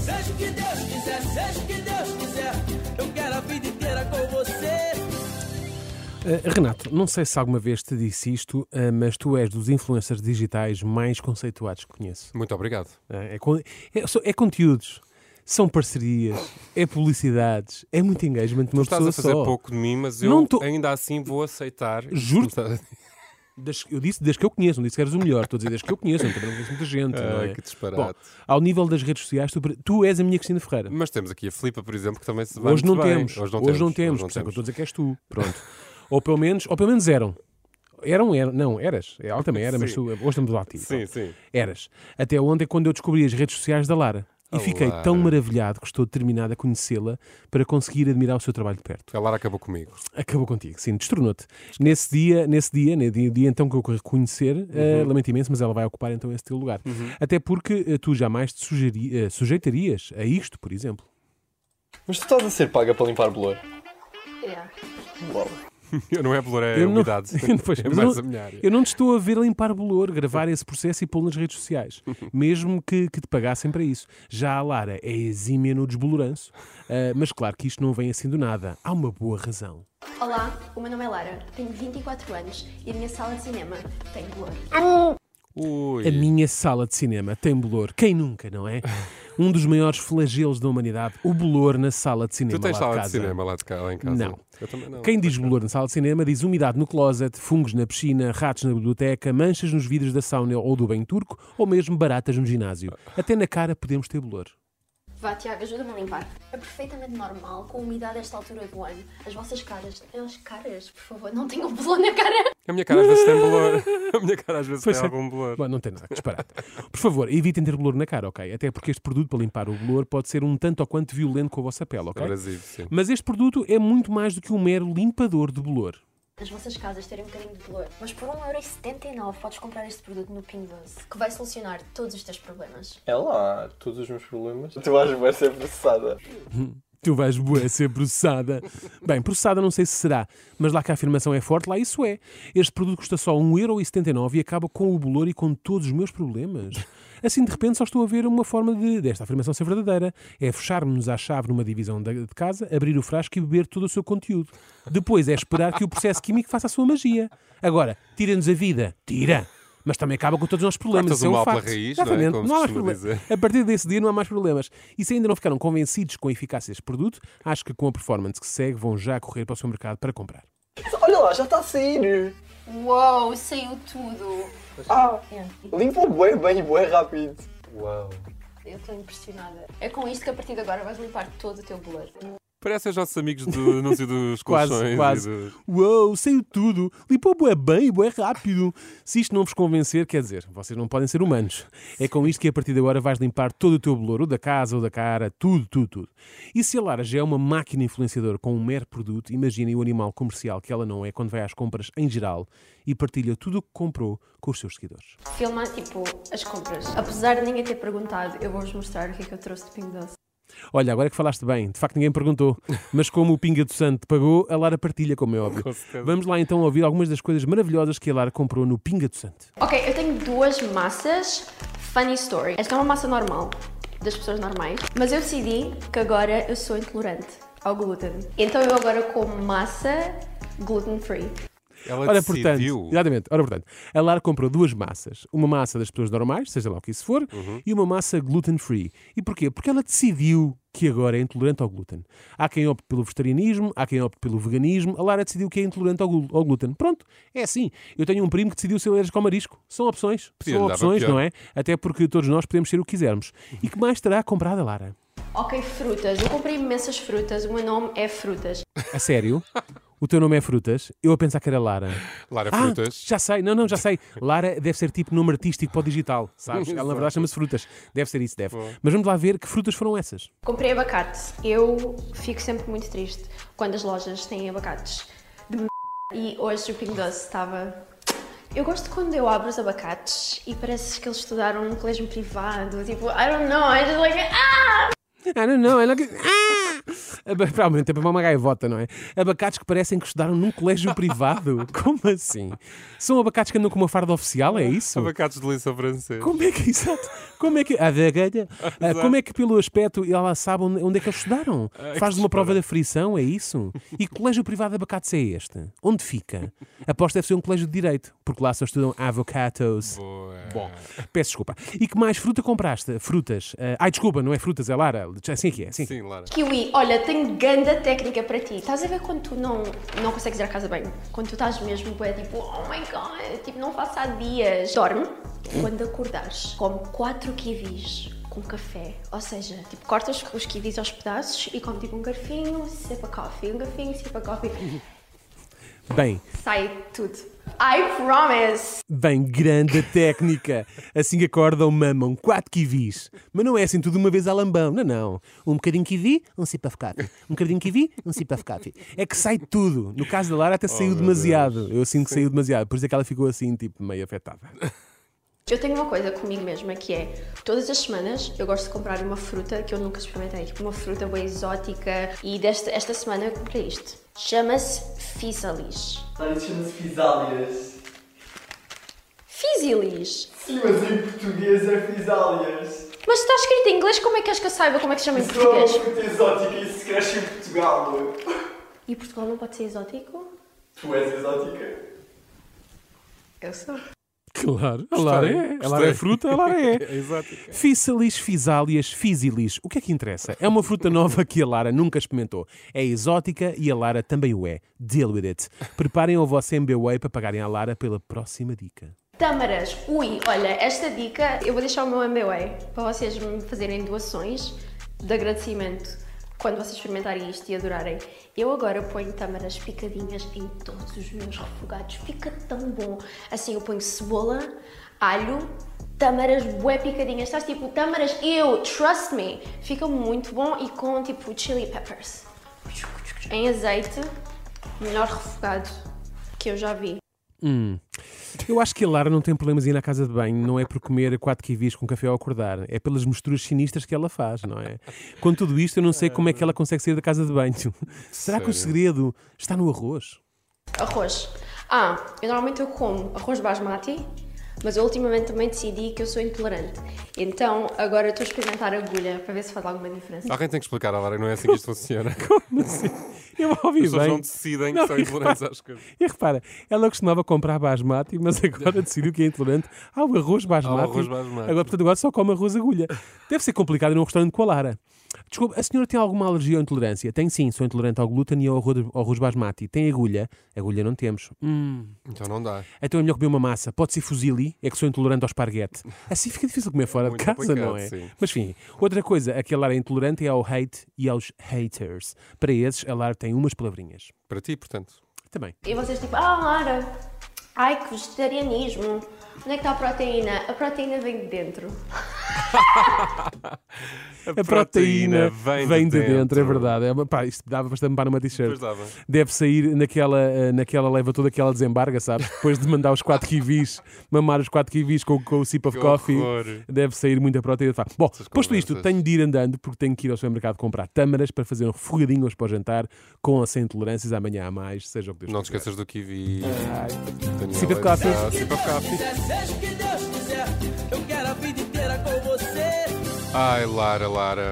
Seja o que Deus quiser, seja o que Deus quiser, eu quero a vida inteira com você. Uh, Renato, não sei se alguma vez te disse isto, uh, mas tu és dos influencers digitais mais conceituados que conheço. Muito obrigado. Uh, é, con- é, é conteúdos, são parcerias, é publicidades, é muito engagement de Tu uma estás pessoa a fazer só. pouco de mim, mas eu Não tô- ainda assim vou aceitar. Juro- Das- eu disse desde que eu conheço, não disse que eres o melhor, estou a dizer desde que eu conheço, eu também não conheço muita gente. não é? que disparate. Bom, ao nível das redes sociais, tu, tu és a minha Cristina Ferreira. Mas temos aqui a Filipa, por exemplo, que também se vai Hoje não, bem. temos. Hoje não Hoje não temos. temos. Por isso é que eu estou a dizer que és tu. Pronto. ou, pelo menos, ou pelo menos eram. Eram, eram. Não, eras. Ela também era, mas Sim. tu, hoje estamos lá ativo. Sim, sim. Eras. Até ontem, quando eu descobri as redes sociais da Lara. E fiquei Lara. tão maravilhado que estou determinado a conhecê-la para conseguir admirar o seu trabalho de perto. A Lara acabou comigo. Acabou contigo, sim, destornou-te. Nesse dia, nesse dia, no dia, dia então que eu reconhecer, eh, Uhum. lamento imenso, mas ela vai ocupar então esse teu lugar. Até porque eh, tu jamais te sugeri- eh, sujeitarias a isto, por exemplo. Mas tu estás a ser paga para limpar bolor? Yeah. Uau. Eu não é valor, é Eu não- umidade. Pois, é mais não- área. Eu não te estou a ver limpar bolor, gravar esse processo e pô-lo nas redes sociais, mesmo que, que te pagassem para isso. Já a Lara é exímia no desboloranço, ah, mas claro que isto não vem assim do nada. Há uma boa razão. Olá, o meu nome é Lara, tenho 24 anos e a minha sala de cinema tem bolor. Ui. A minha sala de cinema tem bolor. Quem nunca, não é? Um dos maiores flagelos da humanidade, o bolor na sala de cinema. Tu tens sala de casa. cinema lá, de cá, lá em casa? Não. Eu também não. Quem diz bolor na sala de cinema diz umidade no closet, fungos na piscina, ratos na biblioteca, manchas nos vidros da sauna ou do banho turco ou mesmo baratas no ginásio. Até na cara podemos ter bolor. Vá, Tiago, ajuda-me a limpar. É perfeitamente normal com a umidade a esta altura do ano. As vossas caras, as caras, por favor, não tenham bolor na cara. A minha cara às vezes tem bolor. A minha cara às vezes Pois tem é. algum bolor. Bom, não tem nada, disparate. Por favor, evitem ter bolor na cara, ok? Até porque este produto para limpar o bolor pode ser um tanto ou quanto violento com a vossa pele, ok? Abrasivo, sim. Mas este produto é muito mais do que um mero limpador de bolor. As vossas casas terem um bocadinho de bolor. Mas por 1,79€ podes comprar este produto no Ping Doce, que vai solucionar todos os teus problemas. É lá, todos os meus problemas. Tu vais vai ser processada. Tu vais bué ser processada. Bem, processada não sei se será, mas lá que a afirmação é forte, lá isso é. Este produto custa só 1,79€ e acaba com o bolor e com todos os meus problemas. Assim, de repente, só estou a ver uma forma de, desta afirmação ser verdadeira. É fecharmos-nos à chave numa divisão de casa, abrir o frasco e beber todo o seu conteúdo. Depois é esperar que o processo químico faça a sua magia. Agora, tira-nos a vida. Tira! Mas também acaba com todos os nossos problemas. Cortas Isso é o um mal pela raiz, não é? Exatamente. Como se há mais problemas. A partir desse dia não há mais problemas. E se ainda não ficaram convencidos com a eficácia deste produto, acho que com a performance que segue vão já correr para o seu mercado para comprar. Olha lá, já está a sair. Uou, saiu tudo. Ah, Yeah. limpa bem e bué rápido. Uau. Eu estou impressionada. É com isto que a partir de agora vais limpar todo o teu bolor. Parece os nossos amigos do anúncio dos Quase, colchões. quase. do- Uou, saiu tudo. Limpou bué bem, bué rápido. Se isto não vos convencer, quer dizer, vocês não podem ser humanos. É com isto que a partir de agora vais limpar todo o teu bolor, o da casa, o da cara, tudo, tudo, tudo. E se a Lara já é uma máquina influenciadora com um mero produto, imaginem o animal comercial que ela não é quando vai às compras em geral e partilha tudo o que comprou com os seus seguidores. Filma, tipo, as compras. Apesar de ninguém ter perguntado, eu vou-vos mostrar o que é que eu trouxe de Ping Doce. Olha, agora é que falaste bem, de facto ninguém perguntou, mas como o Pinga do Santo pagou, a Lara partilha, como é óbvio. Vamos lá então ouvir algumas das coisas maravilhosas que a Lara comprou no Pinga do Santo. Ok, eu tenho duas massas. Funny story. Esta é uma massa normal, das pessoas normais, mas eu decidi que agora eu sou intolerante ao glúten. Então eu agora como massa gluten free. Ela Ora, portanto, decidiu. exatamente, ora, portanto, a Lara comprou duas massas. Uma massa das pessoas normais, seja lá o que isso for, Uhum. e uma massa gluten-free. E porquê? Porque ela decidiu que agora é intolerante ao glúten. Há quem opte pelo vegetarianismo, há quem opte pelo veganismo. A Lara decidiu que é intolerante ao, ao glúten. Pronto, é assim. Eu tenho um primo que decidiu ser alérgico ao marisco. São opções. São opções, não é? Até porque todos nós podemos ser o que quisermos. E que mais terá comprado a Lara? Ok, frutas. Eu comprei imensas frutas. O meu nome é Frutas. A sério? O teu nome é Frutas? Eu a pensar que era Lara. Lara Ah, Frutas. já sei, não, não, já sei. Lara deve ser tipo nome artístico para o digital, sabes? Ela na verdade chama-se Frutas. Deve ser isso, deve. Mas vamos lá ver que frutas foram essas. Comprei abacate. Eu fico sempre muito triste quando as lojas têm abacates de m... E hoje o Ping Doce estava. Eu gosto quando eu abro os abacates e parece que eles estudaram num colégio privado. Tipo, I don't know, I just like. Ah! I don't know, I like it. Ah! Aba- Provavelmente é para uma gaivota, não é? Abacates que parecem que estudaram num colégio privado. Como assim? São abacates que andam com uma farda oficial, é isso? Abacates de lição francês. Como é que, exato, como é que, ah, da galha. Ah, como é que pelo aspecto ela sabe onde, é que eles estudaram? Faz uma prova da frição, é isso? E que colégio privado de abacates é este? Onde fica? Aposto deve ser um colégio de direito, porque lá só estudam avocados. Boa. Bom, peço desculpa. E que mais fruta compraste? Frutas. Ah, ai, desculpa, não é frutas, é Lara. Assim é que é. Assim. Sim, Lara. Kiwi, olha, tenho ganda técnica para ti. Estás a ver quando tu não, não consegues ir à casa bem? Quando tu estás mesmo, é tipo, oh my god, tipo, não faço há dias. Dorme. Quando acordares, come 4 kiwis com café. Ou seja, tipo, cortas os kiwis aos pedaços e come tipo um garfinho, sip a coffee, um garfinho, sip a coffee. Bem, Sai tudo. I promise! bem, grande técnica. Assim que acordam, mamam quatro kiwis. Mas não é assim tudo de uma vez a lambão. Não, não. Um bocadinho kiwi, um sip of coffee. Um bocadinho kiwi, um sip of coffee. É que sai tudo. No caso da Lara até saiu meu demasiado. Eu sinto que saiu demasiado. Por isso é que ela ficou assim, tipo, meio afetada. Eu tenho uma coisa comigo mesma que é, todas as semanas eu gosto de comprar uma fruta que eu nunca experimentei, tipo uma fruta bem exótica e desta esta semana eu comprei isto. Chama-se Physalis. Ah, isso chama-se Fisálias. Physalis? Sim, mas em português é Fisálias. Mas está escrito em inglês, como é que és que eu saiba como é que se chama em Isso não é uma português? fruta exótica e isso se cresce em Portugal. E Portugal não pode ser exótico? Tu és exótica. Eu sou. Claro, a Lara é. A Lara é fruta, a Lara é. É exótica. Fisalis, fisálias, fisilis. O que é que interessa? É uma fruta nova que a Lara nunca experimentou. É exótica e a Lara também o é. Deal with it. Preparem o vosso MBWay para pagarem à Lara pela próxima dica. Tâmaras. Ui, olha, esta dica eu vou deixar o meu MBA para vocês me fazerem doações de agradecimento quando vocês experimentarem isto e adorarem. Eu agora ponho tâmaras picadinhas em todos os meus refogados. Fica tão bom. Assim, eu ponho cebola, alho, tâmaras bué picadinhas. Estás tipo, tâmaras, eu, trust me. Fica muito bom e com tipo chili peppers. Em azeite, melhor refogado que eu já vi. Hum. Eu acho que a Lara não tem problemas em ir na casa de banho, não é por comer quatro kiwis com café ao acordar, é pelas misturas sinistras que ela faz, não é? Com tudo isto, eu não sei como é que ela consegue sair da casa de banho. Será que o segredo está no arroz? Arroz. Ah, eu normalmente eu como arroz basmati, mas eu ultimamente também decidi que eu sou intolerante. Então agora estou a experimentar agulha para ver se faz alguma diferença. Alguém tem que explicar Lara, não é assim que isto funciona. Eu ouvi As pessoas bem. não decidem que Não, são e intolerantes repara- às coisas. E repara, ela costumava comprar basmati, mas agora decidiu que é intolerante ao arroz basmati. Ao arroz basmati. Agora, portanto, agora só come arroz agulha. Deve ser complicado ir num restaurante com a Lara. Desculpa, a senhora tem alguma alergia ou intolerância? Tem sim, sou intolerante ao glúten e ao arroz, basmati. Tem agulha? Agulha não temos. Hum, Então não dá. então é melhor comer uma massa. Pode ser fuzili, é que sou intolerante ao esparguete. Assim fica difícil comer fora Muito de casa, não é? sim. Mas enfim, outra coisa, a que a Lara é intolerante é ao hate e aos haters. Para esses, a Lara tem umas palavrinhas. Para ti, portanto. Também. E vocês tipo, ah Lara, ai que vegetarianismo. Onde é que está a proteína? A proteína vem de dentro. A proteína vem, de, dentro. é verdade. É, pá, isto dava para estampar numa t-shirt. Deve sair naquela, eh, naquela leva toda que ela desembarga, sabes? Depois de mandar os 4 kiwis, mamar os 4 kiwis com, com o sip of Que coffee, horror. deve sair muita proteína. Bom, Essas posto isto, conversas. tenho de ir andando porque tenho que ir ao supermercado comprar tâmaras para fazer um refogadinho hoje para o jantar, com ou sem intolerâncias, amanhã há mais, seja o que Deus Não te esqueças do kiwi. Daniela. Sip of coffee. Ah, Sip of coffee. Seja o que Deus quiser, eu quero a vida